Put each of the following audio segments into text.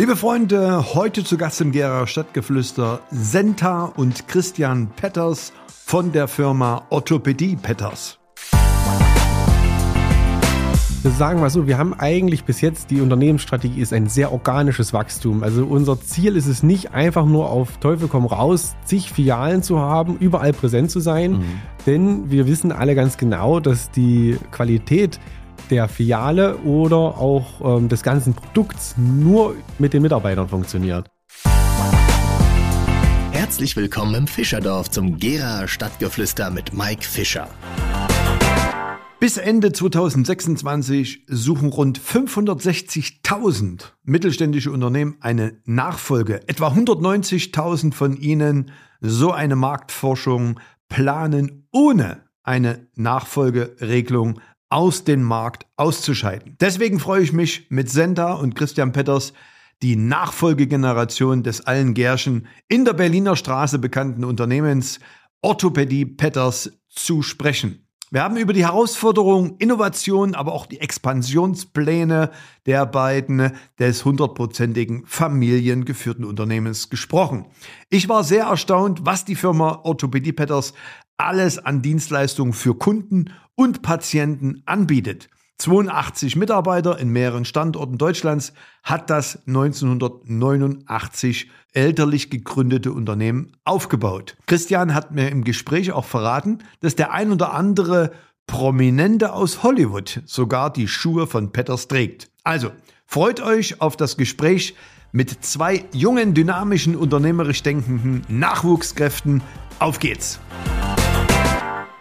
Liebe Freunde, heute zu Gast im Gera Stadtgeflüster Senta und Christian Petters von der Firma Orthopädie Petters. Wir sagen mal so, wir haben eigentlich bis jetzt, die Unternehmensstrategie ist ein sehr organisches Wachstum. Also unser Ziel ist es nicht einfach nur auf Teufel komm raus, zig Filialen zu haben, überall präsent zu sein. Mhm. Denn wir wissen alle ganz genau, dass die Qualität der Filiale oder auch ähm, des ganzen Produkts nur mit den Mitarbeitern funktioniert. Herzlich willkommen im Fischerdorf zum Gera Stadtgeflüster mit Mike Fischer. Bis Ende 2026 suchen rund 560.000 mittelständische Unternehmen eine Nachfolge. Etwa 190.000 von ihnen so eine Marktforschung planen ohne eine Nachfolgeregelung aus dem Markt auszuscheiden. Deswegen freue ich mich mit Senta und Christian Petters die Nachfolgegeneration des allen Gärschen in der Berliner Straße bekannten Unternehmens Orthopädie Petters zu sprechen. Wir haben über die Herausforderungen, Innovation, aber auch die Expansionspläne der beiden des hundertprozentigen familiengeführten Unternehmens gesprochen. Ich war sehr erstaunt, was die Firma Orthopädie Petters alles an Dienstleistungen für Kunden und Patienten anbietet. 82 Mitarbeiter in mehreren Standorten Deutschlands hat das 1989 elterlich gegründete Unternehmen aufgebaut. Christian hat mir im Gespräch auch verraten, dass der ein oder andere Prominente aus Hollywood sogar die Schuhe von Petters trägt. Also, freut euch auf das Gespräch mit zwei jungen, dynamischen, unternehmerisch denkenden Nachwuchskräften. Auf geht's!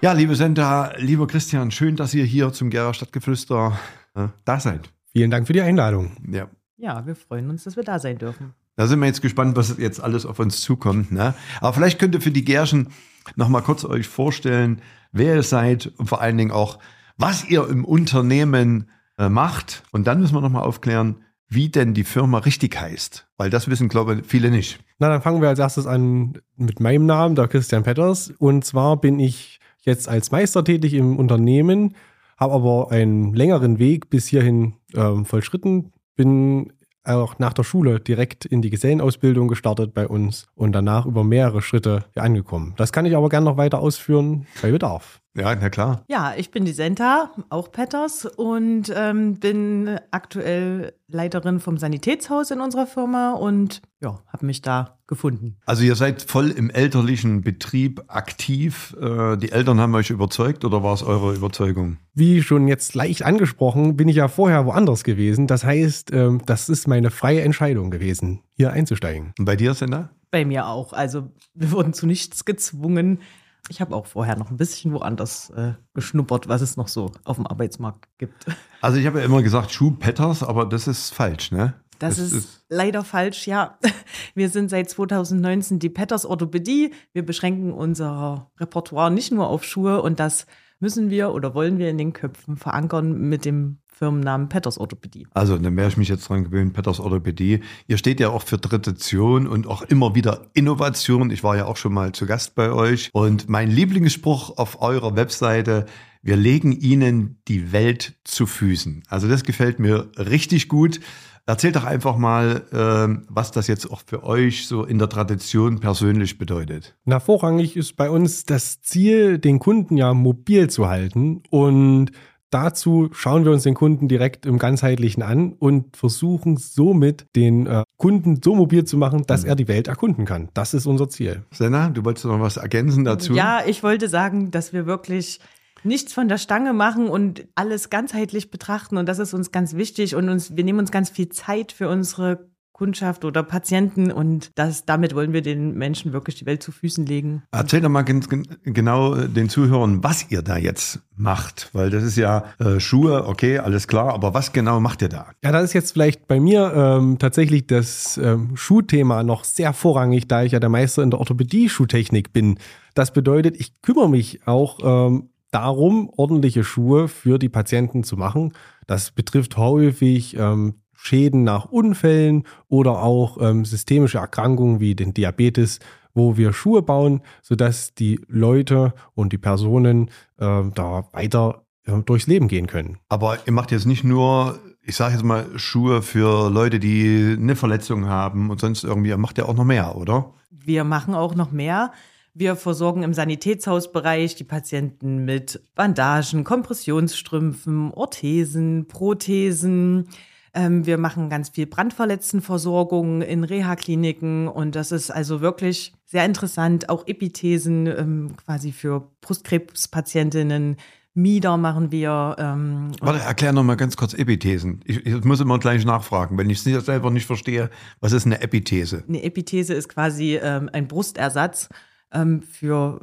Ja, liebe Senta, lieber Christian, schön, dass ihr hier zum Gera Stadtgeflüster äh, da seid. Vielen Dank für die Einladung. Ja. ja, wir freuen uns, dass wir da sein dürfen. Da sind wir jetzt gespannt, was jetzt alles auf uns zukommt. Ne? Aber vielleicht könnt ihr für die Gärschen noch mal kurz euch vorstellen, wer ihr seid und vor allen Dingen auch, was ihr im Unternehmen äh, macht. Und dann müssen wir noch mal aufklären, wie denn die Firma richtig heißt. Weil das wissen, glaube ich, viele nicht. Na, dann fangen wir als erstes an mit meinem Namen, der Christian Petters. Und zwar bin ich jetzt als Meister tätig im Unternehmen, habe aber einen längeren Weg bis hierhin ähm, vollschritten, bin auch nach der Schule direkt in die Gesellenausbildung gestartet bei uns und danach über mehrere Schritte angekommen. Das kann ich aber gerne noch weiter ausführen bei Bedarf. Ja, na klar. Ja, ich bin die Senta, auch Petters, und ähm, bin aktuell Leiterin vom Sanitätshaus in unserer Firma und ja, habe mich da gefunden. Also ihr seid voll im elterlichen Betrieb aktiv. Äh, die Eltern haben euch überzeugt oder war es eure Überzeugung? Wie schon jetzt leicht angesprochen, bin ich ja vorher woanders gewesen. Das heißt, ähm, das ist meine freie Entscheidung gewesen, hier einzusteigen. Und bei dir, Senda? Bei mir auch. Also wir wurden zu nichts gezwungen. Ich habe auch vorher noch ein bisschen woanders äh, geschnuppert, was es noch so auf dem Arbeitsmarkt gibt. Also ich habe ja immer gesagt Schuh Petters, aber das ist falsch, ne? Das, das ist, ist, leider falsch, ja. Wir sind seit 2019 die Petters Orthopädie. Wir beschränken unser Repertoire nicht nur auf Schuhe und das müssen wir oder wollen wir in den Köpfen verankern mit dem Firmennamen Petters Orthopädie. Also, dann wäre ich mich jetzt dran gewöhnt, Petters Orthopädie. Ihr steht ja auch für Tradition und auch immer wieder Innovation. Ich war ja auch schon mal zu Gast bei euch. Und mein Lieblingsspruch auf eurer Webseite, wir legen Ihnen die Welt zu Füßen. Also das gefällt mir richtig gut. Erzählt doch einfach mal, äh, was das jetzt auch für euch so in der Tradition persönlich bedeutet. Na, vorrangig ist bei uns das Ziel, den Kunden ja mobil zu halten und Dazu schauen wir uns den Kunden direkt im ganzheitlichen an und versuchen somit den äh, Kunden so mobil zu machen, dass mhm. er die Welt erkunden kann. Das ist unser Ziel. Senna, du wolltest noch was ergänzen dazu? Ja, ich wollte sagen, dass wir wirklich nichts von der Stange machen und alles ganzheitlich betrachten und das ist uns ganz wichtig und uns wir nehmen uns ganz viel Zeit für unsere Kundschaft oder Patienten und das, damit wollen wir den Menschen wirklich die Welt zu Füßen legen. Erzähl doch mal genau äh, den Zuhörern, was ihr da jetzt macht, weil das ist ja äh, Schuhe, okay, alles klar, aber was genau macht ihr da? Ja, das ist jetzt vielleicht bei mir ähm, tatsächlich das ähm, Schuhthema noch sehr vorrangig, da ich ja der Meister in der Orthopädie-Schuhtechnik bin. Das bedeutet, ich kümmere mich auch ähm, darum, ordentliche Schuhe für die Patienten zu machen. Das betrifft häufig ähm, Schäden nach Unfällen oder auch ähm, systemische Erkrankungen wie den Diabetes, wo wir Schuhe bauen, sodass die Leute und die Personen äh, da weiter äh, durchs Leben gehen können. Aber ihr macht jetzt nicht nur ich sage jetzt mal, Schuhe für Leute, die eine Verletzung haben und sonst irgendwie, macht ja auch noch mehr, oder? Wir machen auch noch mehr. Wir versorgen im Sanitätshausbereich die Patienten mit Bandagen, Kompressionsstrümpfen, Orthesen, Prothesen. Ähm, wir machen ganz viel Brandverletztenversorgung in Reha-Kliniken und das ist also wirklich sehr interessant. Auch Epithesen ähm, quasi für Brustkrebspatientinnen. Mieder machen wir. Ähm, Warte, erklär noch mal ganz kurz Epithesen. Ich, ich muss immer gleich nachfragen, wenn ich es selber nicht verstehe. Was ist eine Epithese? Eine Epithese ist quasi ähm, ein Brustersatz ähm, für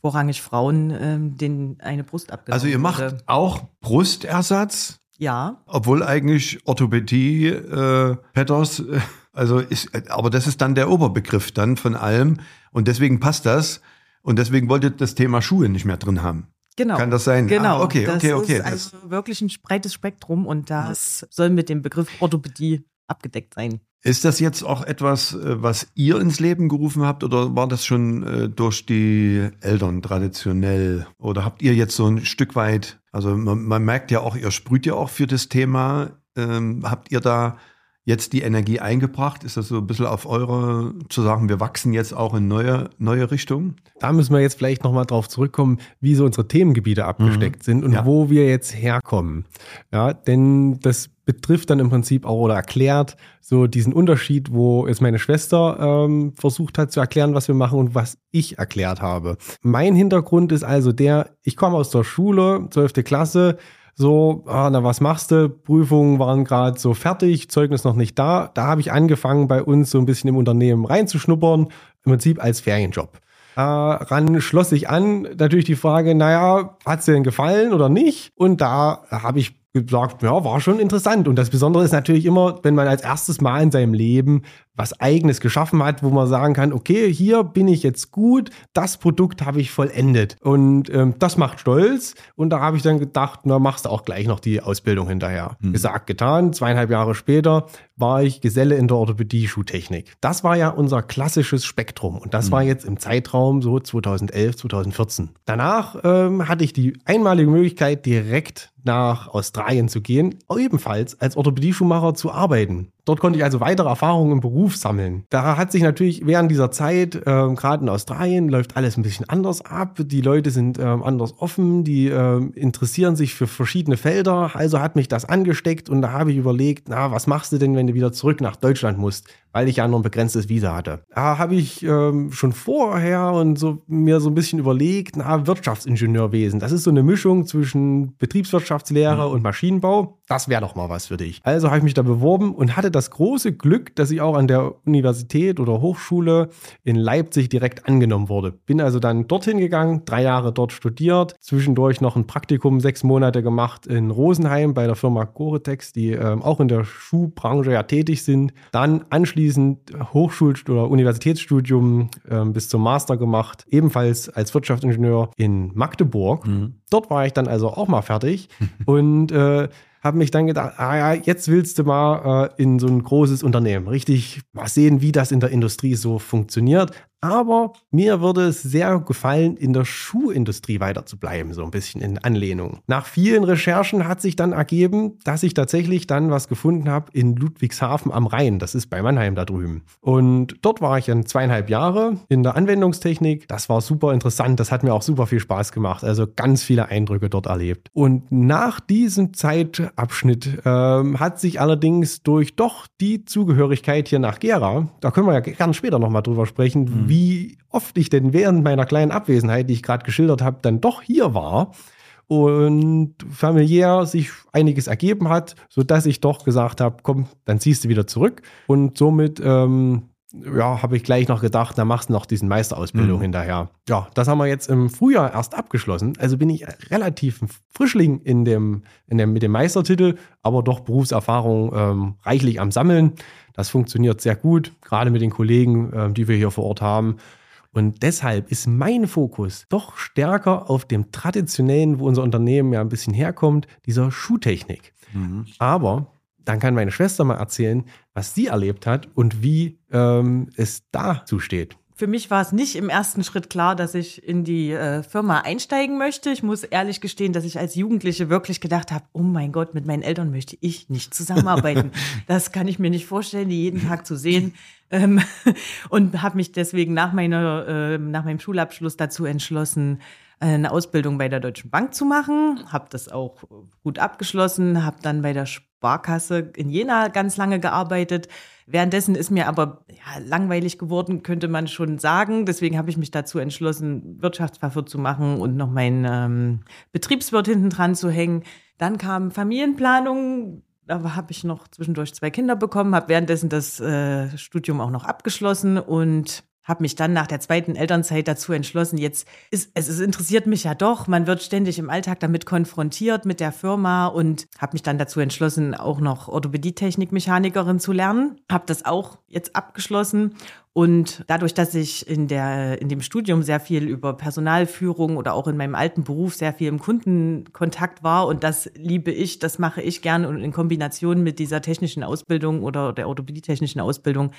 vorrangig Frauen, ähm, denen eine Brust abgenommen Also ihr macht wurde. auch Brustersatz, Ja, obwohl eigentlich Orthopädie, äh, Petters, äh, also ist, aber das ist dann der Oberbegriff dann von allem und deswegen passt das und deswegen wollt ihr das Thema Schuhe nicht mehr drin haben. genau. Kann das sein? Genau. Ah, okay, das okay, okay. ist also wirklich ein breites Spektrum und das soll mit dem Begriff Orthopädie abgedeckt sein. Ist das jetzt auch etwas, äh, was ihr ins Leben gerufen habt oder war das schon äh, durch die Eltern traditionell? Oder habt ihr jetzt so ein Stück weit, also man, man merkt ja auch, ihr sprüht ja auch für das Thema. Ähm, habt ihr da jetzt die Energie eingebracht? Ist das so ein bisschen auf eure, zu sagen, wir wachsen jetzt auch in neue, neue Richtungen? Da müssen wir jetzt vielleicht nochmal drauf zurückkommen, wie so unsere Themengebiete abgesteckt sind und Ja. wo wir jetzt herkommen. Ja, denn das betrifft dann im Prinzip auch oder erklärt so diesen Unterschied, wo jetzt meine Schwester ähm, versucht hat zu erklären, was wir machen und was ich erklärt habe. Mein Hintergrund ist also der, ich komme aus der Schule, 12. Klasse, so, ah, na was machst du? Prüfungen waren gerade so fertig, Zeugnis noch nicht da. Da habe ich angefangen, bei uns so ein bisschen im Unternehmen reinzuschnuppern, im Prinzip als Ferienjob. Daran schloss sich an natürlich die Frage, naja, hat es dir denn gefallen oder nicht? Und da habe ich gesagt, ja, war schon interessant. Und das Besondere ist natürlich immer, wenn man als erstes Mal in seinem Leben was Eigenes geschaffen hat, wo man sagen kann, okay, hier bin ich jetzt gut, das Produkt habe ich vollendet. Und ähm, das macht stolz. Und da habe ich dann gedacht, na, machst du auch gleich noch die Ausbildung hinterher. Gesagt, getan. Zweieinhalb Jahre später war ich Geselle in der Orthopädie-Schuhtechnik. Das war ja unser klassisches Spektrum. Und das war jetzt im Zeitraum so 2011, 2014. Danach ähm, hatte ich die einmalige Möglichkeit, direkt nach Australien zu gehen, ebenfalls als Orthopädie-Schuhmacher zu arbeiten. Dort konnte ich also weitere Erfahrungen im Beruf sammeln. Da hat sich natürlich während dieser Zeit, ähm, gerade in Australien, läuft alles ein bisschen anders ab. Die Leute sind ähm, anders offen, die ähm, interessieren sich für verschiedene Felder. Also hat mich das angesteckt und da habe ich überlegt, na, was machst du denn, wenn du wieder zurück nach Deutschland musst? Weil ich ja nur ein begrenztes Visa hatte. Da habe ich ähm, schon vorher und so mir so ein bisschen überlegt, na, Wirtschaftsingenieurwesen. Das ist so eine Mischung zwischen Betriebswirtschaftslehre und Maschinenbau. Das wäre doch mal was für dich. Also habe ich mich da beworben und hatte das große Glück, dass ich auch an der Universität oder Hochschule in Leipzig direkt angenommen wurde. Bin also dann dorthin gegangen, drei Jahre dort studiert, zwischendurch noch ein Praktikum, sechs Monate gemacht in Rosenheim bei der Firma Goretex, die ähm, auch in der Schuhbranche ja tätig sind. Dann anschließend Hochschul- oder Universitätsstudium ähm, bis zum Master gemacht, ebenfalls als Wirtschaftsingenieur in Magdeburg. Dort war ich dann also auch mal fertig und äh, habe mich dann gedacht, ah ja, jetzt willst du mal äh, in so ein großes Unternehmen richtig mal sehen, wie das in der Industrie so funktioniert. Aber mir würde es sehr gefallen, in der Schuhindustrie weiter zu bleiben, so ein bisschen in Anlehnung. Nach vielen Recherchen hat sich dann ergeben, dass ich tatsächlich dann was gefunden habe in Ludwigshafen am Rhein. Das ist bei Mannheim da drüben. Und dort war ich dann zweieinhalb Jahre in der Anwendungstechnik. Das war super interessant. Das hat mir auch super viel Spaß gemacht. Also ganz viele Eindrücke dort erlebt. Und nach diesem Zeitabschnitt ähm, hat sich allerdings durch doch die Zugehörigkeit hier nach Gera, da können wir ja gerne später nochmal drüber sprechen, wie oft ich denn während meiner kleinen Abwesenheit, die ich gerade geschildert habe, dann doch hier war und familiär sich einiges ergeben hat, sodass ich doch gesagt habe, komm, dann ziehst du wieder zurück. Und somit ähm, ja, habe ich gleich noch gedacht, dann machst du noch diesen Meisterausbildung hinterher. Ja, das haben wir jetzt im Frühjahr erst abgeschlossen. Also bin ich relativ ein Frischling in dem, in dem, mit dem Meistertitel, aber doch Berufserfahrung ähm, reichlich am Sammeln. Das funktioniert sehr gut, gerade mit den Kollegen, ähm, die wir hier vor Ort haben. Und deshalb ist mein Fokus doch stärker auf dem traditionellen, wo unser Unternehmen ja ein bisschen herkommt, dieser Schuhtechnik. Aber dann kann meine Schwester mal erzählen, was sie erlebt hat und wie ähm, es dazu steht. für mich war es nicht im ersten Schritt klar, dass ich in die äh, Firma einsteigen möchte. Ich muss ehrlich gestehen, dass ich als Jugendliche wirklich gedacht habe, oh mein Gott, mit meinen Eltern möchte ich nicht zusammenarbeiten. das kann ich mir nicht vorstellen, die jeden Tag zu sehen. Ähm, und habe mich deswegen nach, meiner, äh, nach meinem Schulabschluss dazu entschlossen, eine Ausbildung bei der Deutschen Bank zu machen. Habe das auch gut abgeschlossen, habe dann bei der Sparkasse in Jena ganz lange gearbeitet. Währenddessen ist mir aber ja, langweilig geworden, könnte man schon sagen. Deswegen habe ich mich dazu entschlossen, Wirtschaftsfachwirt zu machen und noch meinen ähm, Betriebswirt hinten dran zu hängen. Dann kam Familienplanung. Da habe ich noch zwischendurch zwei Kinder bekommen, habe währenddessen das äh, Studium auch noch abgeschlossen und habe mich dann nach der zweiten Elternzeit dazu entschlossen, jetzt ist es, es interessiert mich ja doch, man wird ständig im Alltag damit konfrontiert mit der Firma und habe mich dann dazu entschlossen, auch noch Orthopädie-Technik-Mechanikerin zu lernen. Habe das auch jetzt abgeschlossen und dadurch, dass ich in der in dem Studium sehr viel über Personalführung oder auch in meinem alten Beruf sehr viel im Kundenkontakt war und das liebe ich, das mache ich gerne und in Kombination mit dieser technischen Ausbildung oder der Orthopädie-technischen Ausbildung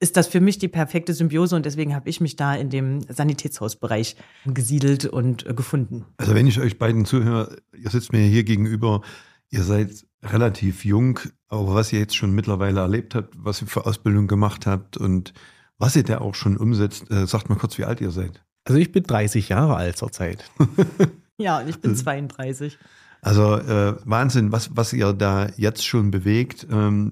ist das für mich die perfekte Symbiose und deswegen habe ich mich da in dem Sanitätshausbereich gesiedelt und äh, gefunden. Also wenn ich euch beiden zuhöre, ihr sitzt mir hier gegenüber, ihr seid relativ jung, aber was ihr jetzt schon mittlerweile erlebt habt, was ihr für Ausbildung gemacht habt und was ihr da auch schon umsetzt, äh, sagt mal kurz, wie alt ihr seid. Also ich bin 30 Jahre alt zurzeit. ja, und ich bin 32. Also äh, Wahnsinn, was, was ihr da jetzt schon bewegt. Ähm,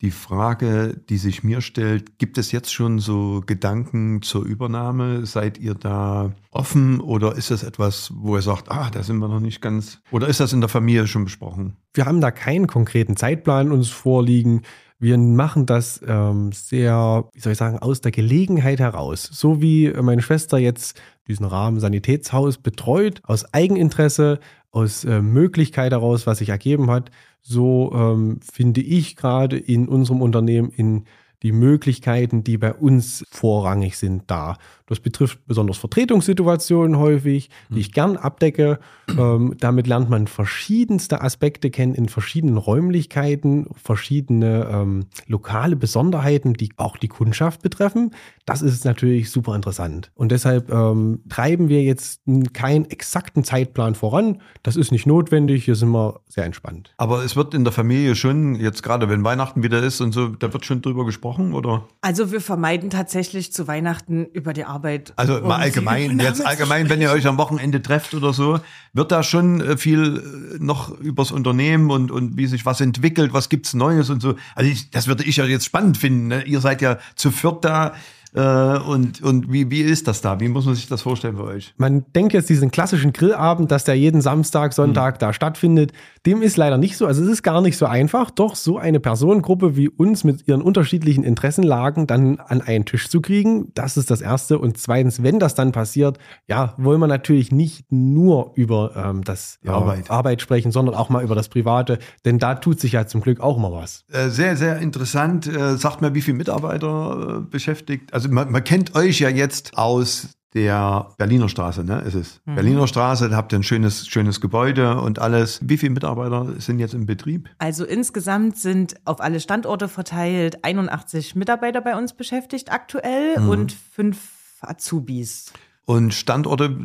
die Frage, die sich mir stellt, gibt es jetzt schon so Gedanken zur Übernahme? Seid ihr da offen oder ist das etwas, wo ihr sagt, ah, da sind wir noch nicht ganz, oder ist das in der Familie schon besprochen? Wir haben da keinen konkreten Zeitplan uns vorliegen. Wir machen das ähm, sehr, wie soll ich sagen, aus der Gelegenheit heraus. So wie meine Schwester jetzt diesen Rahmen Sanitätshaus betreut, aus Eigeninteresse, aus äh, Möglichkeit heraus, was sich ergeben hat, so ähm, finde ich gerade in unserem Unternehmen in die Möglichkeiten, die bei uns vorrangig sind, da. Das betrifft besonders Vertretungssituationen häufig, die hm. ich gern abdecke. Ähm, damit lernt man verschiedenste Aspekte kennen in verschiedenen Räumlichkeiten, verschiedene ähm, lokale Besonderheiten, die auch die Kundschaft betreffen. Das ist natürlich super interessant. Und deshalb ähm, treiben wir jetzt keinen exakten Zeitplan voran. Das ist nicht notwendig. Hier sind wir sehr entspannt. Aber es wird in der Familie schon, jetzt gerade wenn Weihnachten wieder ist und so, da wird schon drüber gesprochen, oder? Also wir vermeiden tatsächlich zu Weihnachten über die Arbeit Arbeit. Also mal allgemein, jetzt allgemein, wenn ihr euch am Wochenende trefft oder so, wird da schon äh, viel äh, noch übers Unternehmen und, und wie sich was entwickelt, was gibt's Neues und so. Also ich, das würde ich ja jetzt spannend finden. Ne? Ihr seid ja zu viert da. Äh, und und wie, wie ist das da? Wie muss man sich das vorstellen für euch? Man denkt jetzt diesen klassischen Grillabend, dass der jeden Samstag, Sonntag mhm. da stattfindet. Dem ist leider nicht so. Also es ist gar nicht so einfach, doch so eine Personengruppe wie uns mit ihren unterschiedlichen Interessenlagen dann an einen Tisch zu kriegen. Das ist das Erste. Und zweitens, wenn das dann passiert, ja, wollen wir natürlich nicht nur über ähm, das ja, Arbeit. Arbeit sprechen, sondern auch mal über das Private. Denn da tut sich ja zum Glück auch mal was. Äh, sehr, sehr interessant. Äh, sagt mir, wie viele Mitarbeiter beschäftigt? Also man, man kennt euch ja jetzt aus der Berliner Straße, ne? Ist es. Mhm. Berliner Straße, da habt ihr ein schönes, schönes Gebäude und alles. Wie viele Mitarbeiter sind jetzt im Betrieb? Also insgesamt sind auf alle Standorte verteilt 81 Mitarbeiter bei uns beschäftigt aktuell mhm. und fünf Azubis. Und Standorte,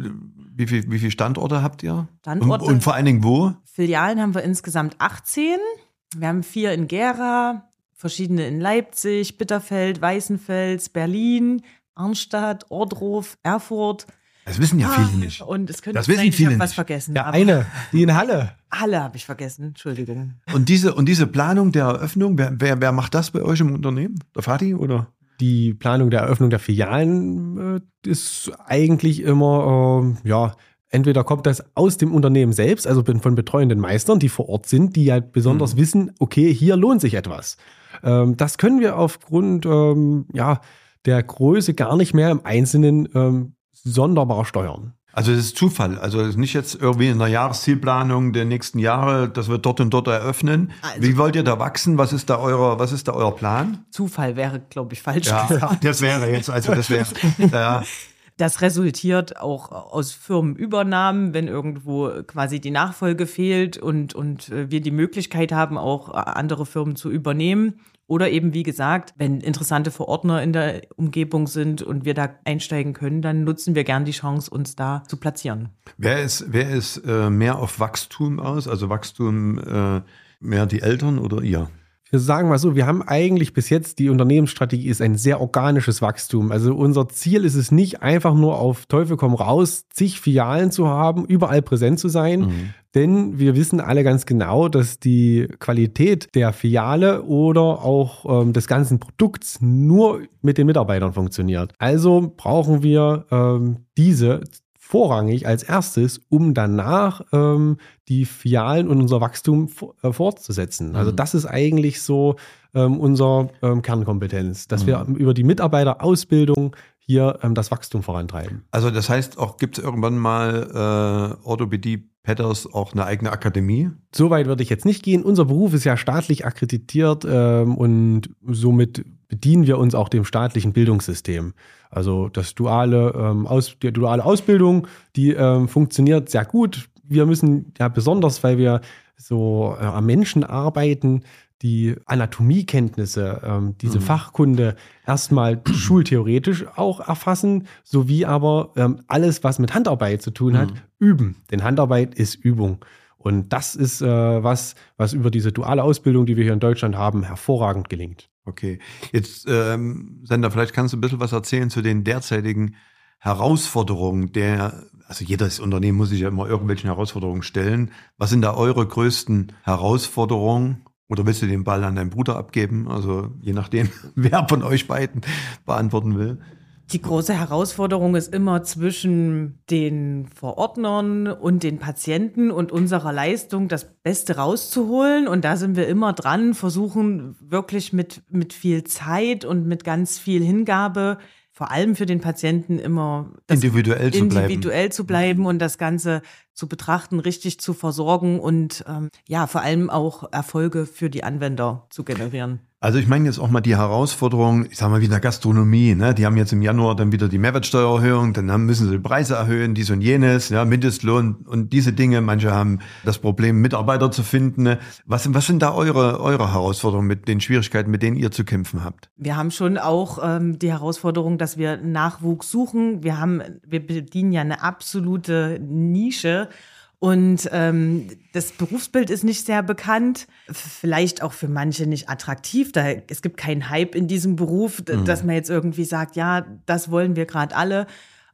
wie viele wie viel Standorte habt ihr? Standorte. Und, und vor allen Dingen wo? Filialen haben wir insgesamt 18. Wir haben vier in Gera, verschiedene in Leipzig, Bitterfeld, Weißenfels, Berlin, Arnstadt, Ordruf, Erfurt. Das wissen ja viele nicht. Und es könnte das wissen sein, viele ich was nicht. vergessen. Ja, eine, die in Halle. Halle habe ich vergessen, Entschuldigung. Und diese, und diese Planung der Eröffnung, wer, wer, wer macht das bei euch im Unternehmen? Der Fadi oder? Die Planung der Eröffnung der Filialen äh, ist eigentlich immer, äh, ja, entweder kommt das aus dem Unternehmen selbst, also von betreuenden Meistern, die vor Ort sind, die halt besonders mhm. wissen, okay, hier lohnt sich etwas. Ähm, das können wir aufgrund, ähm, ja, der Größe gar nicht mehr im Einzelnen ähm, sonderbar steuern. Also es ist Zufall. Also es ist nicht jetzt irgendwie in der Jahreszielplanung der nächsten Jahre, dass wir dort und dort eröffnen. Also, Wie wollt ihr da wachsen? Was ist da euer, was ist da euer Plan? Zufall wäre, glaube ich, falsch ja, gesagt. Das wäre jetzt, also das wäre. ja. Das resultiert auch aus Firmenübernahmen, wenn irgendwo quasi die Nachfolge fehlt und, und wir die Möglichkeit haben, auch andere Firmen zu übernehmen Oder eben, wie gesagt, wenn interessante Verordner in der Umgebung sind und wir da einsteigen können, dann nutzen wir gern die Chance, uns da zu platzieren. Wer ist, wer ist äh, mehr auf Wachstum aus? Also Wachstum äh, mehr die Eltern oder ihr? Wir sagen mal so, wir haben eigentlich bis jetzt die Unternehmensstrategie ist ein sehr organisches Wachstum. Also unser Ziel ist es nicht einfach nur auf Teufel komm raus, zig Filialen zu haben, überall präsent zu sein. Mhm. Denn wir wissen alle ganz genau, dass die Qualität der Filiale oder auch ähm, des ganzen Produkts nur mit den Mitarbeitern funktioniert. Also brauchen wir ähm, diese vorrangig als erstes, um danach ähm, die Filialen und unser Wachstum äh, fortzusetzen. Also mhm. das ist eigentlich so ähm, unser ähm, Kernkompetenz, dass mhm. wir über die Mitarbeiterausbildung hier ähm, das Wachstum vorantreiben. Also das heißt auch, gibt es irgendwann mal äh, Orthopädie Petters auch eine eigene Akademie? So weit würde ich jetzt nicht gehen. Unser Beruf ist ja staatlich akkreditiert ähm, und somit bedienen wir uns auch dem staatlichen Bildungssystem. Also das duale, ähm, Aus, die duale Ausbildung, die ähm, funktioniert sehr gut. Wir müssen ja besonders, weil wir so äh, am Menschen arbeiten, die Anatomiekenntnisse, ähm, diese mhm. Fachkunde erstmal schultheoretisch auch erfassen, sowie aber ähm, alles, was mit Handarbeit zu tun hat, mhm. üben. Denn Handarbeit ist Übung. Und das ist äh, was, was über diese duale Ausbildung, die wir hier in Deutschland haben, hervorragend gelingt. Okay. Jetzt, ähm, Sender, vielleicht kannst du ein bisschen was erzählen zu den derzeitigen Herausforderungen der, also jedes Unternehmen muss sich ja immer irgendwelchen Herausforderungen stellen. Was sind da eure größten Herausforderungen? Oder willst du den Ball an deinen Bruder abgeben? Also je nachdem, wer von euch beiden beantworten will. Die große Herausforderung ist immer zwischen den Verordnern und den Patienten und unserer Leistung das Beste rauszuholen. Und da sind wir immer dran, versuchen wirklich mit, mit viel Zeit und mit ganz viel Hingabe vor allem für den Patienten immer individuell, zu, individuell bleiben. zu bleiben und das Ganze zu betrachten, richtig zu versorgen und ähm, ja, vor allem auch Erfolge für die Anwender zu generieren. Also ich meine jetzt auch mal die Herausforderung, ich sag mal wie in der Gastronomie, ne? Die haben jetzt im Januar dann wieder die Mehrwertsteuererhöhung, dann müssen sie die Preise erhöhen, dies und jenes, ja, Mindestlohn und diese Dinge. Manche haben das Problem, Mitarbeiter zu finden. Ne? Was, was sind da eure, eure Herausforderungen mit den Schwierigkeiten, mit denen ihr zu kämpfen habt? Wir haben schon auch ähm, die Herausforderung, dass wir Nachwuchs suchen. Wir haben, wir bedienen ja eine absolute Nische und ähm, das Berufsbild ist nicht sehr bekannt, vielleicht auch für manche nicht attraktiv. Da, es gibt keinen Hype in diesem Beruf, mhm. dass man jetzt irgendwie sagt, ja, das wollen wir gerade alle.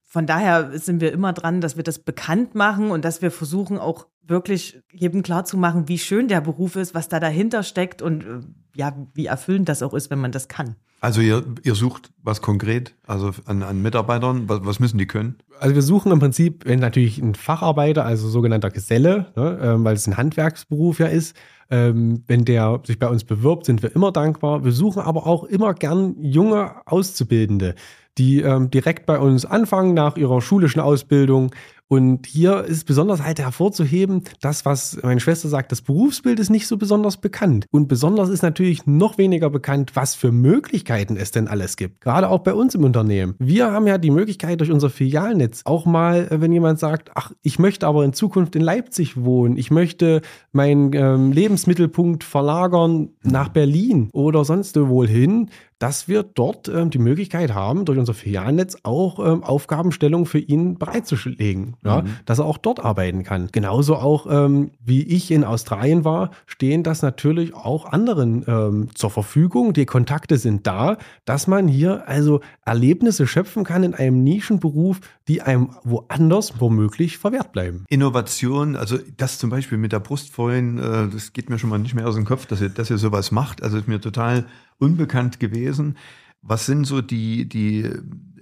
Von daher sind wir immer dran, dass wir das bekannt machen und dass wir versuchen auch wirklich jedem klar zu machen, wie schön der Beruf ist, was da dahinter steckt und äh, ja, wie erfüllend das auch ist, wenn man das kann. Also ihr, ihr sucht was konkret, also an, an Mitarbeitern, was, was, müssen die können? Also wir suchen im Prinzip wenn natürlich ein Facharbeiter, also sogenannter Geselle, ne, ähm, weil es ein Handwerksberuf ja ist. Ähm, wenn der sich bei uns bewirbt, sind wir immer dankbar. Wir suchen aber auch immer gern junge Auszubildende, die ähm, direkt bei uns anfangen nach ihrer schulischen Ausbildung, und hier ist besonders halt hervorzuheben, das, was meine Schwester sagt, das Berufsbild ist nicht so besonders bekannt. Und besonders ist natürlich noch weniger bekannt, was für Möglichkeiten es denn alles gibt. Gerade auch bei uns im Unternehmen. Wir haben ja die Möglichkeit durch unser Filialnetz auch mal, äh, wenn jemand sagt, ach, ich möchte aber in Zukunft in Leipzig wohnen, ich möchte meinen ähm, Lebensmittelpunkt verlagern nach Berlin oder sonst wo hin, dass wir dort ähm, die Möglichkeit haben, durch unser Filialnetz auch ähm, Aufgabenstellungen für ihn bereitzulegen, ja, mhm. dass er auch dort arbeiten kann. Genauso auch, ähm, wie ich in Australien war, stehen das natürlich auch anderen ähm, zur Verfügung. Die Kontakte sind da, dass man hier also Erlebnisse schöpfen kann in einem Nischenberuf, die einem woanders womöglich verwehrt bleiben. Innovation, also das zum Beispiel mit der Brust vorhin, äh, das geht mir schon mal nicht mehr aus dem Kopf, dass ihr, dass ihr sowas macht. Also ist mir total unbekannt gewesen. Was sind so die, die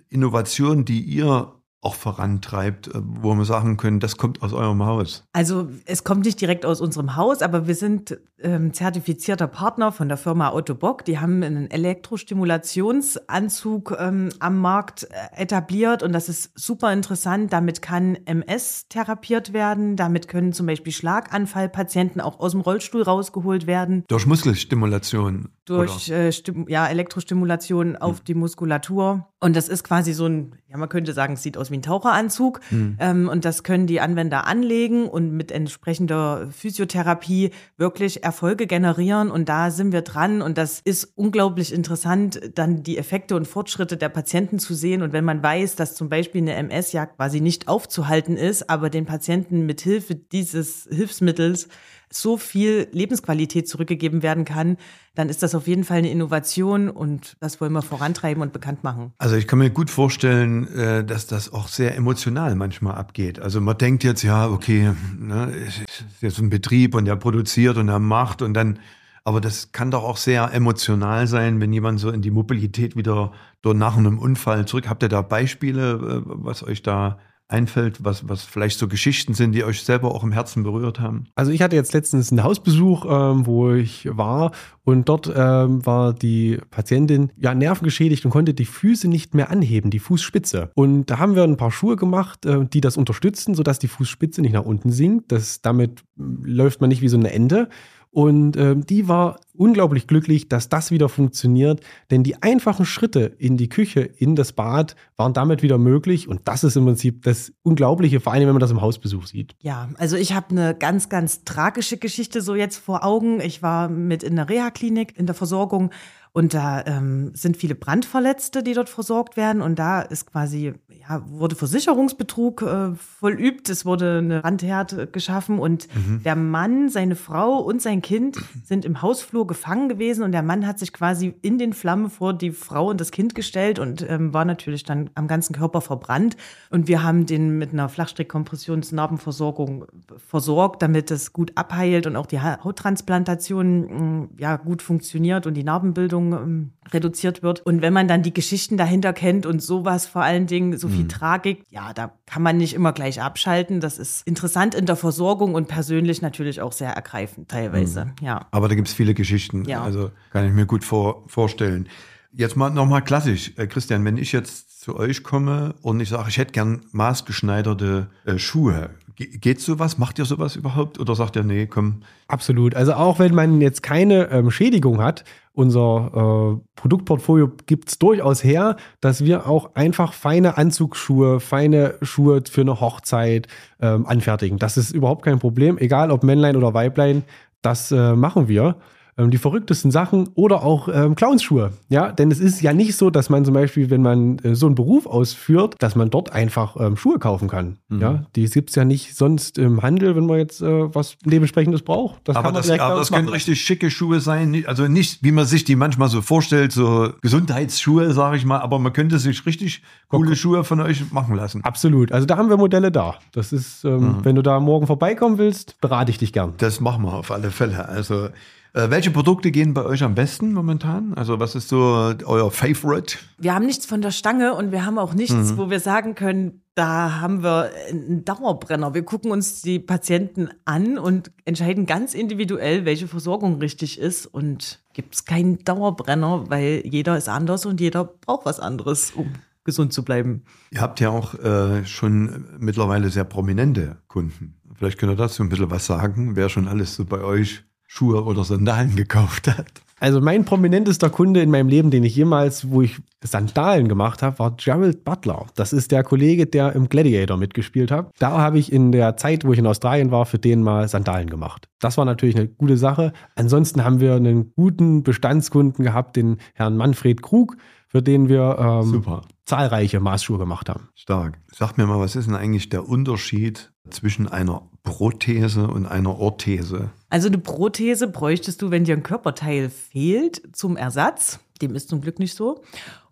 Innovationen, die ihr auch vorantreibt, äh, wo wir sagen können, das kommt aus eurem Haus? Also es kommt nicht direkt aus unserem Haus, aber wir sind ähm, zertifizierter Partner von der Firma Autobock. Die haben einen Elektrostimulationsanzug ähm, am Markt äh, etabliert und das ist super interessant. Damit kann MS therapiert werden. Damit können zum Beispiel Schlaganfallpatienten auch aus dem Rollstuhl rausgeholt werden. Durch Muskelstimulation. Durch äh, ja, Elektrostimulation auf hm. die Muskulatur. Und das ist quasi so ein, ja, man könnte sagen, es sieht aus wie ein Taucheranzug. Hm. Ähm, und das können die Anwender anlegen und mit entsprechender Physiotherapie wirklich Erfolge generieren. Und da sind wir dran. Und das ist unglaublich interessant, dann die Effekte und Fortschritte der Patienten zu sehen. Und wenn man weiß, dass zum Beispiel eine MS ja quasi nicht aufzuhalten ist, aber den Patienten mit Hilfe dieses Hilfsmittels so viel Lebensqualität zurückgegeben werden kann, dann ist das auf jeden Fall eine Innovation und das wollen wir vorantreiben und bekannt machen. Also ich kann mir gut vorstellen, äh, dass das auch sehr emotional manchmal abgeht. Also man denkt jetzt, ja, okay, ne, ist jetzt ein Betrieb und der produziert und er macht und dann, aber das kann doch auch sehr emotional sein, wenn jemand so in die Mobilität wieder nach einem Unfall zurück. Habt ihr da Beispiele, äh, was euch da einfällt, was, was vielleicht so Geschichten sind, die euch selber auch im Herzen berührt haben? Also ich hatte jetzt letztens einen Hausbesuch, ähm, wo ich war und dort ähm, war die Patientin ja nervengeschädigt und konnte die Füße nicht mehr anheben, die Fußspitze. Und da haben wir ein paar Schuhe gemacht, äh, die das unterstützen, sodass die Fußspitze nicht nach unten sinkt. Das, damit läuft man nicht wie so eine Ente. Und äh, die war unglaublich glücklich, dass das wieder funktioniert, denn die einfachen Schritte in die Küche, in das Bad waren damit wieder möglich. Und das ist im Prinzip das Unglaubliche, vor allem wenn man das im Hausbesuch sieht. Ja, also ich habe eine ganz, ganz tragische Geschichte so jetzt vor Augen. Ich war mit in der Reha-Klinik in der Versorgung und da ähm, sind viele Brandverletzte, die dort versorgt werden. Und da ist quasi, ja, wurde Versicherungsbetrug äh, vollübt. Es wurde eine Brandherd geschaffen. Und mhm. der Mann, seine Frau und sein Kind sind im Hausflur gefangen gewesen. Und der Mann hat sich quasi in den Flammen vor die Frau und das Kind gestellt und ähm, war natürlich dann am ganzen Körper verbrannt. Und wir haben den mit einer Flachstrickkompressionsnarbenversorgung versorgt, damit es gut abheilt und auch die Hauttransplantation mm, ja, gut funktioniert und die Narbenbildung ähm, reduziert wird. Und wenn man dann die Geschichten dahinter kennt und sowas vor allen Dingen, so viel mhm. Tragik, ja, da kann man nicht immer gleich abschalten. Das ist interessant in der Versorgung und persönlich natürlich auch sehr ergreifend teilweise, mhm. ja. Aber da gibt es viele Geschichten, ja. also kann ich mir gut vor, vorstellen. Jetzt mal nochmal klassisch, äh, Christian, wenn ich jetzt zu euch komme und ich sage, ich hätte gern maßgeschneiderte äh, Schuhe, Geht sowas? Macht ihr sowas überhaupt? Oder sagt ihr, nee, komm? Absolut. Also auch wenn man jetzt keine ähm, Schädigung hat, unser äh, Produktportfolio gibt es durchaus her, dass wir auch einfach feine Anzugsschuhe, feine Schuhe für eine Hochzeit ähm, anfertigen. Das ist überhaupt kein Problem, egal ob Männlein oder Weiblein, das äh, machen wir ähm, die verrücktesten Sachen oder auch ähm, Clownsschuhe. Ja, denn es ist ja nicht so, dass man zum Beispiel, wenn man äh, so einen Beruf ausführt, dass man dort einfach ähm, Schuhe kaufen kann. Mhm. Ja, die gibt es ja nicht sonst im Handel, wenn man jetzt äh, was dementsprechendes braucht. Das aber das, aber das können richtig schicke Schuhe sein. Also nicht, wie man sich die manchmal so vorstellt, so Gesundheitsschuhe, sage ich mal, aber man könnte sich richtig coole Schuhe von euch machen lassen. Absolut. Also da haben wir Modelle da. Das ist, ähm, mhm. wenn du da morgen vorbeikommen willst, berate ich dich gern. Das machen wir auf alle Fälle. Also äh, welche Produkte gehen bei euch am besten momentan? Also was ist so euer Favorite? Wir haben nichts von der Stange und wir haben auch nichts, mhm. wo wir sagen können, da haben wir einen Dauerbrenner. Wir gucken uns die Patienten an und entscheiden ganz individuell, welche Versorgung richtig ist. Und gibt es keinen Dauerbrenner, weil jeder ist anders und jeder braucht was anderes, um gesund zu bleiben. Ihr habt ja auch äh, schon mittlerweile sehr prominente Kunden. Vielleicht könnt ihr dazu ein bisschen was sagen, wer schon alles so bei euch Schuhe oder Sandalen gekauft hat. Also mein prominentester Kunde in meinem Leben, den ich jemals, wo ich Sandalen gemacht habe, war Gerald Butler. Das ist der Kollege, der im Gladiator mitgespielt hat. Da habe ich in der Zeit, wo ich in Australien war, für den mal Sandalen gemacht. Das war natürlich eine gute Sache. Ansonsten haben wir einen guten Bestandskunden gehabt, den Herrn Manfred Krug, für den wir ähm, zahlreiche Maßschuhe gemacht haben. Stark. Sag mir mal, was ist denn eigentlich der Unterschied zwischen einer Prothese und einer Orthese? Also eine Prothese bräuchtest du, wenn dir ein Körperteil fehlt, zum Ersatz. Dem ist zum Glück nicht so.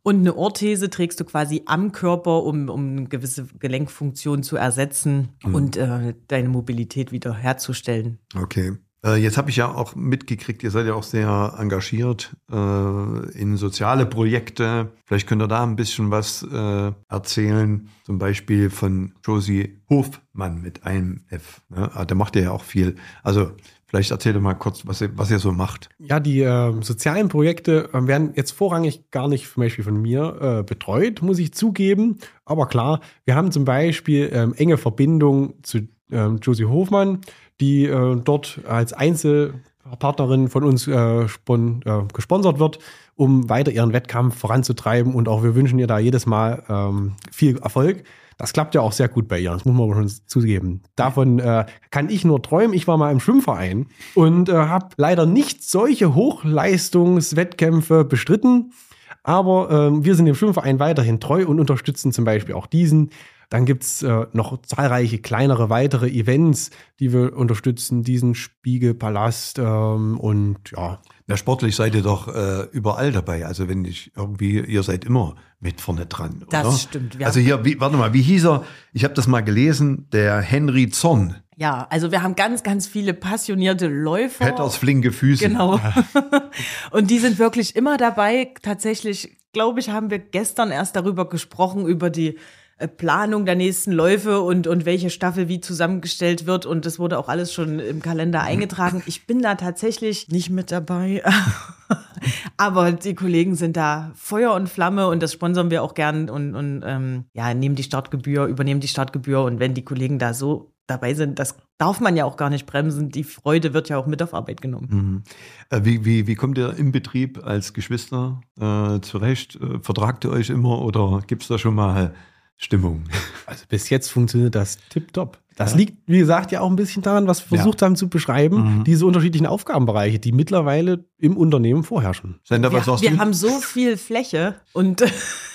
Und eine Orthese trägst du quasi am Körper, um, um eine gewisse Gelenkfunktion zu ersetzen mhm. und äh, deine Mobilität wieder herzustellen. Okay. Äh, jetzt habe ich ja auch mitgekriegt, ihr seid ja auch sehr engagiert äh, in soziale Projekte. Vielleicht könnt ihr da ein bisschen was äh, erzählen, zum Beispiel von Josie Hofmann mit einem F. Ne? Ah, der macht ja auch viel. Also Vielleicht erzähl doch mal kurz, was ihr, was ihr so macht. Ja, die äh, sozialen Projekte äh, werden jetzt vorrangig gar nicht zum Beispiel von mir äh, betreut, muss ich zugeben. Aber klar, wir haben zum Beispiel ähm, enge Verbindung zu ähm, Josie Hofmann die äh, dort als Einzel Partnerin von uns äh, spon äh, gesponsert wird, um weiter ihren Wettkampf voranzutreiben. Und auch wir wünschen ihr da jedes Mal ähm, viel Erfolg. Das klappt ja auch sehr gut bei ihr, das muss man aber schon zugeben. Davon äh, kann ich nur träumen. Ich war mal im Schwimmverein und äh, habe leider nicht solche Hochleistungswettkämpfe bestritten. Aber äh, wir sind dem Schwimmverein weiterhin treu und unterstützen zum Beispiel auch diesen. Dann gibt's äh, noch zahlreiche kleinere weitere Events, die wir unterstützen, diesen Spiegelpalast ähm, und ja. Na, sportlich seid ihr doch äh, überall dabei. Also wenn ich irgendwie, ihr seid immer mit vorne dran. Das oder? stimmt. Wir Also hier, wie, warte mal, wie hieß er? Ich habe das mal gelesen, der Henry Zorn. Ja, also wir haben ganz, ganz viele passionierte Läufer. Petters flinke Füße. Genau. und die sind wirklich immer dabei. Tatsächlich, glaube ich, haben wir gestern erst darüber gesprochen, über die Planung der nächsten Läufe und, und welche Staffel wie zusammengestellt wird. Und das wurde auch alles schon im Kalender eingetragen. Ich bin da tatsächlich nicht mit dabei. Aber die Kollegen sind da Feuer und Flamme und das sponsern wir auch gern und, und ähm, ja, nehmen die Startgebühr, übernehmen die Startgebühr. Und wenn die Kollegen da so dabei sind, das darf man ja auch gar nicht bremsen. Die Freude wird ja auch mit auf Arbeit genommen. Mhm. Äh, Wie, wie, wie kommt ihr im Betrieb als Geschwister äh, zurecht? Äh, Vertragt ihr euch immer oder gibt es da schon mal Stimmung? Also bis jetzt funktioniert das tipptopp. Das liegt, wie gesagt, ja auch ein bisschen daran, was wir versucht haben zu beschreiben, diese unterschiedlichen Aufgabenbereiche, die mittlerweile im Unternehmen vorherrschen. Sender, was Wir, sagst wir du? haben so viel Fläche und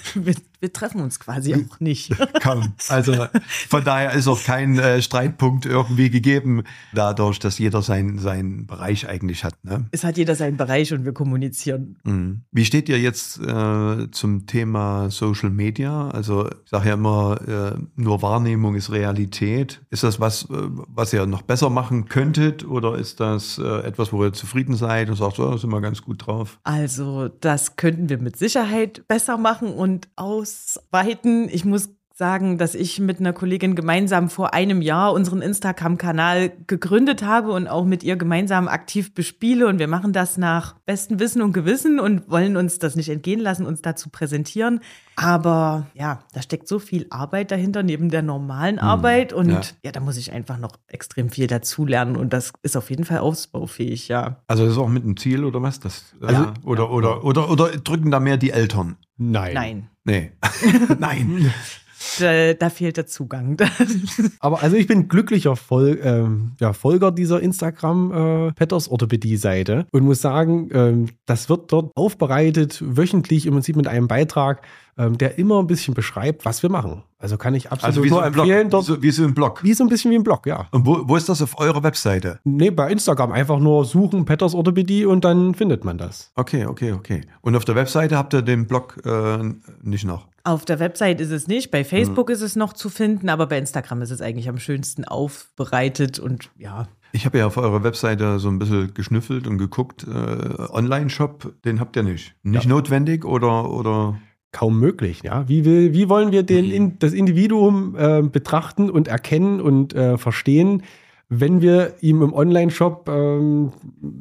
wir, wir treffen uns quasi auch nicht. Kaum. Also von daher ist auch kein äh, Streitpunkt irgendwie gegeben, dadurch, dass jeder seinen seinen Bereich eigentlich hat. Ne? Es hat jeder seinen Bereich und wir kommunizieren. Mhm. Wie steht ihr jetzt äh, zum Thema Social Media? Also ich sage ja immer, äh, nur Wahrnehmung ist Realität. Ist das was, äh, was ihr noch besser machen könntet oder ist das äh, etwas, wo ihr zufrieden seid und sagt, so, da sind wir ganz gut drauf? Also das könnten wir mit Sicherheit besser machen und ausweiten. Ich muss sagen, dass ich mit einer Kollegin gemeinsam vor einem Jahr unseren Instagram-Kanal gegründet habe und auch mit ihr gemeinsam aktiv bespiele. Und wir machen das nach bestem Wissen und Gewissen und wollen uns das nicht entgehen lassen, uns dazu präsentieren. Aber ja, da steckt so viel Arbeit dahinter neben der normalen Arbeit. Und ja. ja. da muss ich einfach noch extrem viel dazulernen. Und das ist auf jeden Fall ausbaufähig, ja. Also das ist auch mit einem Ziel oder was? Das, äh, Also- oder, oder, oder, oder drücken da mehr die Eltern? Nein. Nein. Nee. Nein. Da, da fehlt der Zugang. Aber also ich bin glücklicher Voll, ähm, ja, Folger dieser Instagram äh, Petters Orthopädie Seite und muss sagen, ähm, das wird dort aufbereitet wöchentlich im Prinzip mit einem Beitrag, ähm, der immer ein bisschen beschreibt, was wir machen. Also kann ich absolut Also wie so nur ein Blog. empfehlen, Wie dort so, wie so ein Blog. wie so ein bisschen wie ein Blog, ja. Und wo, wo ist das auf eurer Webseite? Nee, bei Instagram einfach nur suchen Petters Orthopädie und dann findet man das. Okay, okay, okay. Und auf der Webseite habt ihr den Blog äh, nicht noch? Auf der Website ist es nicht, bei Facebook ist es noch zu finden, aber bei Instagram ist es eigentlich am schönsten aufbereitet und ja. Ich habe ja auf eurer Webseite so ein bisschen geschnüffelt und geguckt. Äh, Online-Shop, den habt ihr nicht. Nicht notwendig oder, oder kaum möglich. Ja, wie will, wie wollen wir den in, das Individuum äh, betrachten und erkennen und äh, verstehen, wenn wir ihm im Online-Shop ähm,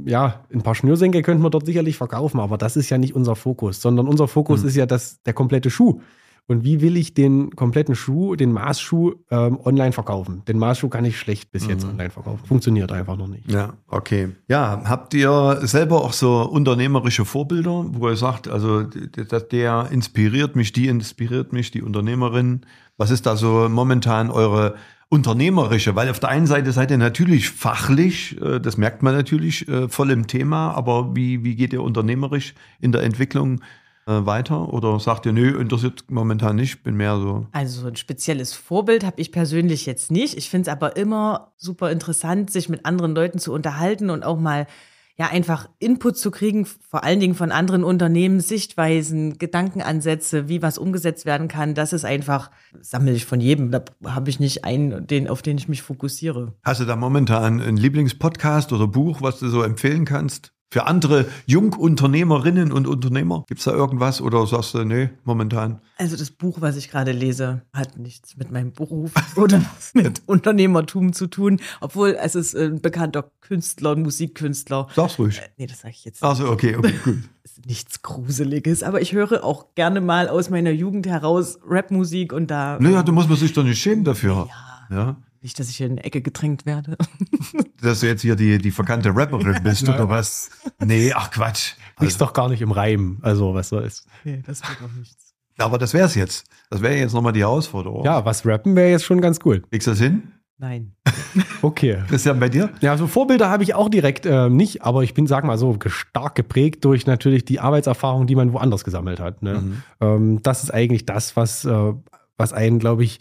ja ein paar Schnürsenkel könnten wir dort sicherlich verkaufen, aber das ist ja nicht unser Fokus, sondern unser Fokus ist ja das der komplette Schuh. Und wie will ich den kompletten Schuh, den Maßschuh ähm, online verkaufen? Den Maßschuh kann ich schlecht bis jetzt online verkaufen. Funktioniert einfach noch nicht. Ja, okay. Ja, habt ihr selber auch so unternehmerische Vorbilder, wo ihr sagt, also der, inspiriert mich, die inspiriert mich, die Unternehmerin? Was ist da so momentan eure unternehmerische? Weil auf der einen Seite seid ihr natürlich fachlich, äh, das merkt man natürlich, äh, voll im Thema, aber wie, wie geht ihr unternehmerisch in der Entwicklung weiter? Oder sagt ihr, nö, interessiert momentan nicht, bin mehr so. Also ein spezielles Vorbild habe ich persönlich jetzt nicht. Ich finde es aber immer super interessant, sich mit anderen Leuten zu unterhalten und auch mal ja einfach Input zu kriegen, vor allen Dingen von anderen Unternehmen, Sichtweisen, Gedankenansätze, wie was umgesetzt werden kann. Das ist einfach, sammle ich von jedem. Da habe ich nicht einen, den, auf den ich mich fokussiere. Hast du da momentan einen Lieblingspodcast oder Buch, was du so empfehlen kannst? Für andere Jungunternehmerinnen und Unternehmer? Gibt es da irgendwas oder sagst du, nee, momentan? Also das Buch, was ich gerade lese, hat nichts mit meinem Beruf oder mit Unternehmertum zu tun, obwohl es ist ein bekannter Künstler, ein Musikkünstler. Sag's ruhig. Nee, das sage ich jetzt Achso, okay, okay, gut. ist nichts Gruseliges, aber ich höre auch gerne mal aus meiner Jugend heraus Rapmusik und da. Naja, da muss man sich doch nicht schämen dafür. Ja. Nicht, dass ich hier in die Ecke gedrängt werde. Dass du jetzt hier die, die verkannte Rapperin bist oder was? Nee, ach Quatsch. Ist doch gar nicht im Reim. Also, was soll's. Nee, das wird doch nichts. Aber das wär's jetzt. Das wäre jetzt nochmal die Herausforderung. Ja, was rappen wäre jetzt schon ganz cool. Kriegst du das hin? Nein. Okay. Christian, bei dir? Ja, so Vorbilder habe ich auch direkt ähm, nicht, aber ich bin, sag mal so, stark geprägt durch natürlich die Arbeitserfahrung, die man woanders gesammelt hat. Ne? Mhm. Ähm, das ist eigentlich das, was, äh, was einen, glaube ich,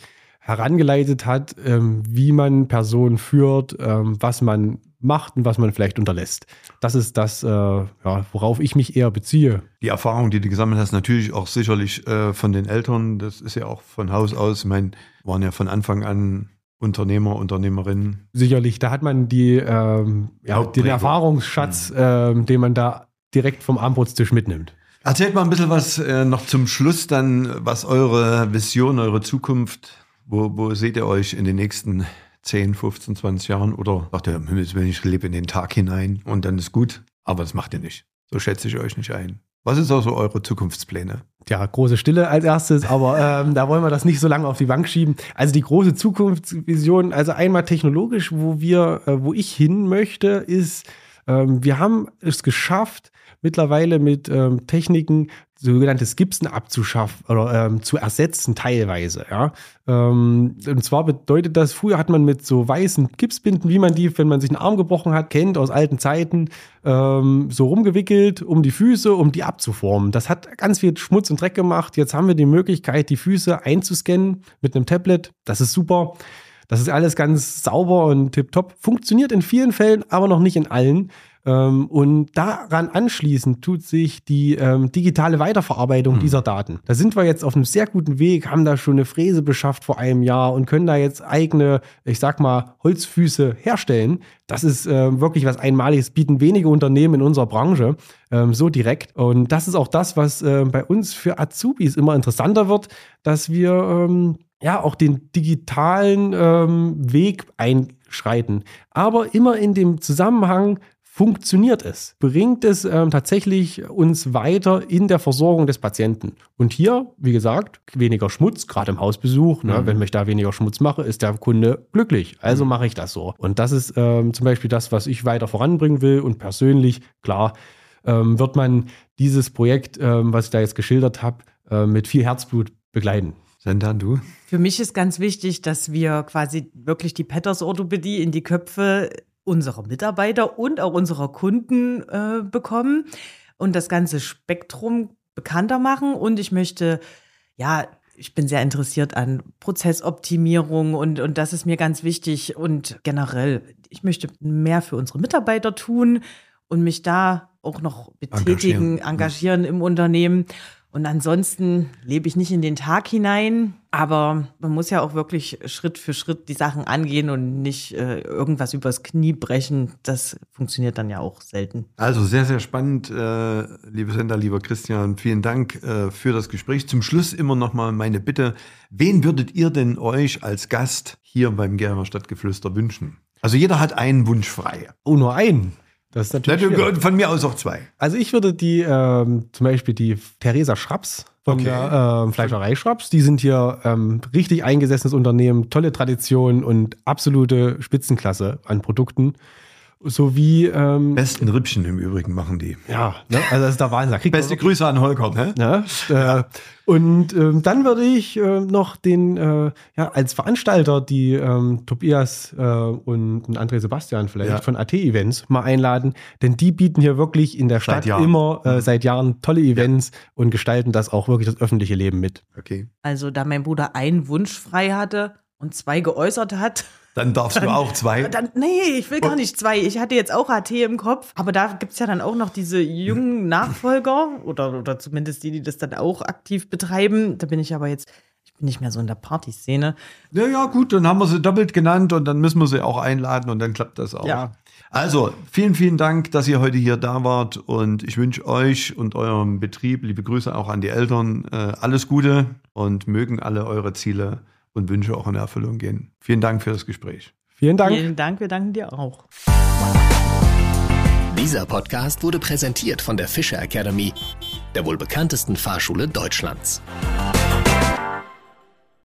herangeleitet hat, ähm, wie man Personen führt, ähm, was man macht und was man vielleicht unterlässt. Das ist das, äh, ja, worauf ich mich eher beziehe. Die Erfahrung, die du gesammelt hast, natürlich auch sicherlich äh, von den Eltern. Das ist ja auch von Haus aus. Ich meine, waren ja von Anfang an Unternehmer, Unternehmerinnen. Sicherlich, da hat man die, ähm, ja, den. Erfahrungsschatz, ähm, den man da direkt vom Armbrotstisch mitnimmt. Erzählt mal ein bisschen was äh, noch zum Schluss dann, was eure Vision, eure Zukunft, wo, wo seht ihr euch in den nächsten 10, 15, 20 Jahren? Oder sagt ihr, um Himmels Willen, ich lebe in den Tag hinein und dann ist gut. Aber das macht ihr nicht. So schätze ich euch nicht ein. Was ist also eure Zukunftspläne? ja, große Stille als erstes, aber ähm, da wollen wir das nicht so lange auf die Bank schieben. Also die große Zukunftsvision, also einmal technologisch, wo wir, äh, wo ich hin möchte, ist, ähm, wir haben es geschafft, mittlerweile mit ähm, Techniken sogenanntes Gipsen abzuschaffen oder ähm, zu ersetzen teilweise. Ja? Ähm, und zwar bedeutet das, früher hat man mit so weißen Gipsbinden, wie man die, wenn man sich einen Arm gebrochen hat, kennt aus alten Zeiten, ähm, so rumgewickelt um die Füße, um die abzuformen. Das hat ganz viel Schmutz und Dreck gemacht. Jetzt haben wir die Möglichkeit, die Füße einzuscannen mit einem Tablet. Das ist super. Das ist alles ganz sauber und tipptopp. Funktioniert in vielen Fällen, aber noch nicht in allen. Ähm, und daran anschließend tut sich die ähm, digitale Weiterverarbeitung dieser Daten. Da sind wir jetzt auf einem sehr guten Weg, haben da schon eine Fräse beschafft vor einem Jahr und können da jetzt eigene, ich sag mal, Holzfüße herstellen. Das ist ähm, wirklich was Einmaliges, bieten wenige Unternehmen in unserer Branche ähm, so direkt. Und das ist auch das, was ähm, bei uns für Azubis immer interessanter wird, dass wir ähm, ja auch den digitalen ähm, Weg einschreiten. Aber immer in dem Zusammenhang funktioniert es? Bringt es ähm, tatsächlich uns weiter in der Versorgung des Patienten? Und hier, wie gesagt, weniger Schmutz, gerade im Hausbesuch. Ne? Wenn ich da weniger Schmutz mache, ist der Kunde glücklich. Also mache ich das so. Und das ist ähm, zum Beispiel das, was ich weiter voranbringen will. Und persönlich, klar, ähm, wird man dieses Projekt, ähm, was ich da jetzt geschildert habe, äh, mit viel Herzblut begleiten. Sendan, du? Für mich ist ganz wichtig, dass wir quasi wirklich die Petters-Orthopädie in die Köpfe unserer Mitarbeiter und auch unserer Kunden äh, bekommen und das ganze Spektrum bekannter machen. Und ich möchte, ja, ich bin sehr interessiert an Prozessoptimierung und, und das ist mir ganz wichtig. Und generell, ich möchte mehr für unsere Mitarbeiter tun und mich da auch noch betätigen, Engagieren. engagieren im Unternehmen. Und ansonsten lebe ich nicht in den Tag hinein, aber man muss ja auch wirklich Schritt für Schritt die Sachen angehen und nicht äh, irgendwas übers Knie brechen. Das funktioniert dann ja auch selten. Also sehr, sehr spannend, äh, liebe Sender, lieber Christian. Vielen Dank äh, für das Gespräch. Zum Schluss immer noch mal meine Bitte. Wen würdet ihr denn euch als Gast hier beim Gera Stadtgeflüster wünschen? Also jeder hat einen Wunsch frei. Oh, nur einen. Das ist natürlich. schwierig. Von mir aus auch zwei. Also ich würde die, ähm, zum Beispiel die Theresa Schraps von Okay. der ähm, Fleischerei Schraps, die sind hier ähm, richtig eingesessenes Unternehmen, tolle Tradition und absolute Spitzenklasse an Produkten. Sowie, ähm, Besten Rippchen im Übrigen machen die. ja, ne, also das ist der Wahnsinn. Da Beste Grüße an Holger. Ne? ja, äh, und ähm, dann würde ich äh, noch den, äh, ja, als Veranstalter die ähm, Tobias äh, und André Sebastian vielleicht Ja. von AT Events mal einladen, denn die bieten hier wirklich in der Stadt immer äh, seit Jahren tolle Events und gestalten das auch wirklich das öffentliche Leben mit. Okay. Also da mein Bruder einen Wunsch frei hatte und zwei geäußert hat, Dann darfst du auch zwei. dann, nee, ich will gar nicht zwei. Ich hatte jetzt auch AT im Kopf, aber da gibt's ja dann auch noch diese jungen Nachfolger oder, oder zumindest die, die das dann auch aktiv betreiben. Da bin ich aber jetzt, ich bin nicht mehr so in der Partyszene. Ja, ja, gut, dann haben wir sie doppelt genannt und dann müssen wir sie auch einladen und dann klappt das auch. Ja. Also, vielen, vielen Dank, dass ihr heute hier da wart und ich wünsche euch und eurem Betrieb, liebe Grüße auch an die Eltern, äh, alles Gute und mögen alle eure Ziele und Wünsche auch in Erfüllung gehen. Vielen Dank für das Gespräch. Vielen Dank. Vielen Dank, wir danken dir auch. Dieser Podcast wurde präsentiert von der Fischer Academy, der wohl bekanntesten Fahrschule Deutschlands.